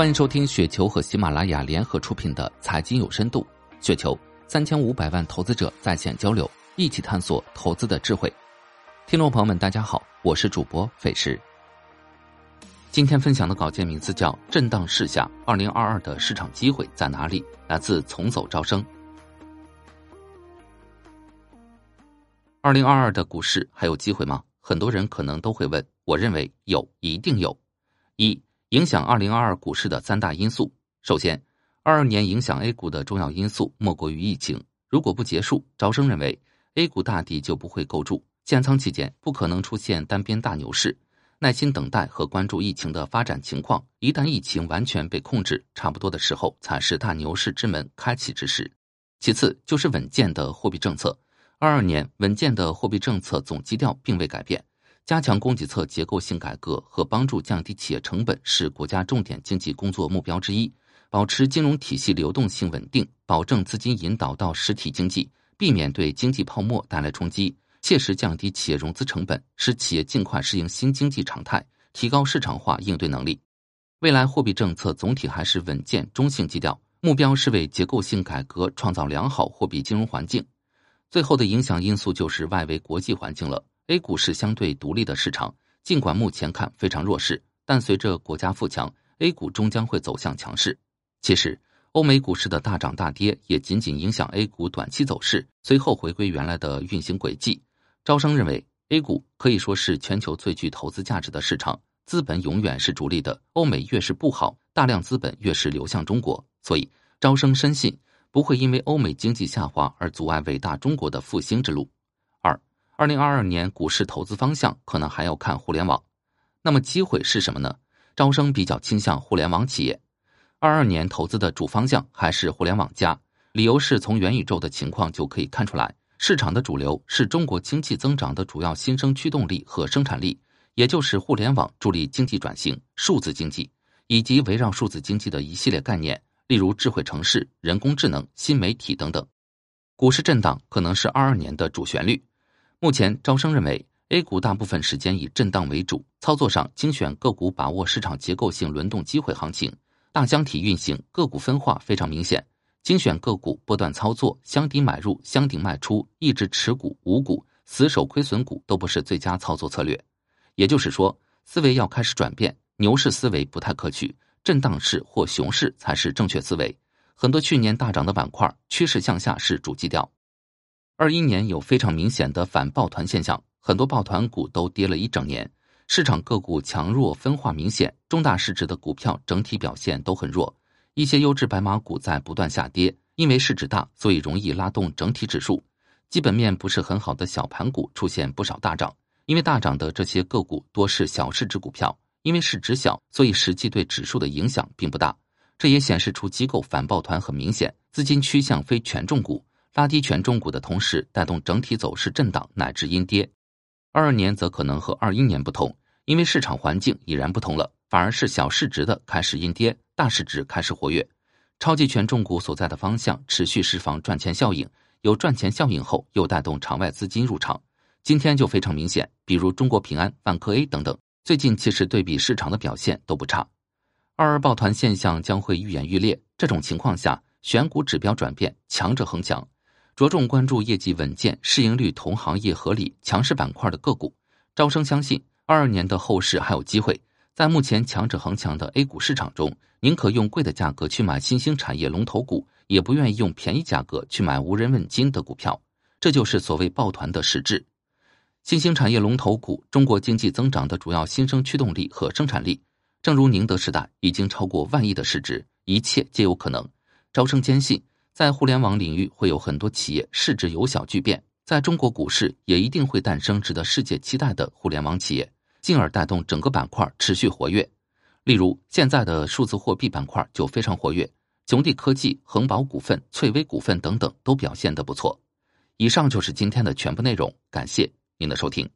欢迎收听雪球和喜马拉雅联合出品的《财经有深度》，雪球三千五百万投资者在线交流，一起探索投资的智慧。听众朋友们，大家好，我是主播费时。今天分享的稿件名字叫《震荡市下，二零二二的市场机会在哪里》，来自从走招生。二零二二的股市还有机会吗？很多人可能都会问，我认为有，一定有。一影响二零二二股市的三大因素。首先，二二年影响 A 股的重要因素莫过于疫情。如果不结束，招生认为 A 股大底就不会构筑，建仓期间不可能出现单边大牛市。耐心等待和关注疫情的发展情况，一旦疫情完全被控制，差不多的时候才是大牛市之门开启之时。其次就是稳健的货币政策。二二年稳健的货币政策总基调并未改变。加强供给侧结构性改革和帮助降低企业成本是国家重点经济工作目标之一。保持金融体系流动性稳定，保证资金引导到实体经济，避免对经济泡沫带来冲击，切实降低企业融资成本，使企业尽快适应新经济常态，提高市场化应对能力。未来货币政策总体还是稳健中性基调，目标是为结构性改革创造良好货币金融环境。最后的影响因素就是外围国际环境了。A 股是相对独立的市场，尽管目前看非常弱势，但随着国家富强，A 股终将会走向强势。其实，欧美股市的大涨大跌也仅仅影响 A 股短期走势，随后回归原来的运行轨迹。招商认为，A 股可以说是全球最具投资价值的市场，资本永远是逐利的。欧美越是不好，大量资本越是流向中国，所以招生深信不会因为欧美经济下滑而阻碍伟大中国的复兴之路。二零二二年股市投资方向可能还要看互联网，那么机会是什么呢？招生比较倾向互联网企业。二二年投资的主方向还是互联网加，理由是从元宇宙的情况就可以看出来，市场的主流是中国经济增长的主要新生驱动力和生产力，也就是互联网助力经济转型、数字经济以及围绕数字经济的一系列概念，例如智慧城市、人工智能、新媒体等等。股市震荡可能是二二年的主旋律。目前，招生认为，A 股大部分时间以震荡为主，操作上精选个股，把握市场结构性轮动机会行情，大箱体运行，个股分化非常明显。精选个股，波段操作，箱底买入，箱顶卖出，一直持股无股，死守亏损股都不是最佳操作策略。也就是说，思维要开始转变，牛市思维不太可取，震荡市或熊市才是正确思维。很多去年大涨的板块，趋势向下是主基调。二一年有非常明显的反抱团现象，很多抱团股都跌了一整年，市场个股强弱分化明显，中大市值的股票整体表现都很弱，一些优质白马股在不断下跌，因为市值大，所以容易拉动整体指数。基本面不是很好的小盘股出现不少大涨，因为大涨的这些个股多是小市值股票，因为市值小，所以实际对指数的影响并不大。这也显示出机构反抱团很明显，资金趋向非权重股。拉低权重股的同时，带动整体走势震荡乃至阴跌。二二年则可能和二一年不同，因为市场环境已然不同了，反而是小市值的开始阴跌，大市值开始活跃。超级权重股所在的方向持续释放赚钱效应，有赚钱效应后又带动场外资金入场。今天就非常明显，比如中国平安、万科 A 等等，最近其实对比市场的表现都不差。二二抱团现象将会愈演愈烈，这种情况下选股指标转变，强者恒强。着重关注业绩稳健、市盈率同行业合理、强势板块的个股。招生相信，二二年的后市还有机会。在目前强者恒强的 A 股市场中，宁可用贵的价格去买新兴产业龙头股，也不愿意用便宜价格去买无人问津的股票。这就是所谓抱团的实质。新兴产业龙头股，中国经济增长的主要新生驱动力和生产力。正如宁德时代已经超过万亿的市值，一切皆有可能。招生坚信。在互联网领域，会有很多企业市值由小巨变。在中国股市，也一定会诞生值得世界期待的互联网企业，进而带动整个板块持续活跃。例如，现在的数字货币板块就非常活跃，雄地科技、恒宝股份、翠微股份等等都表现得不错。以上就是今天的全部内容，感谢您的收听。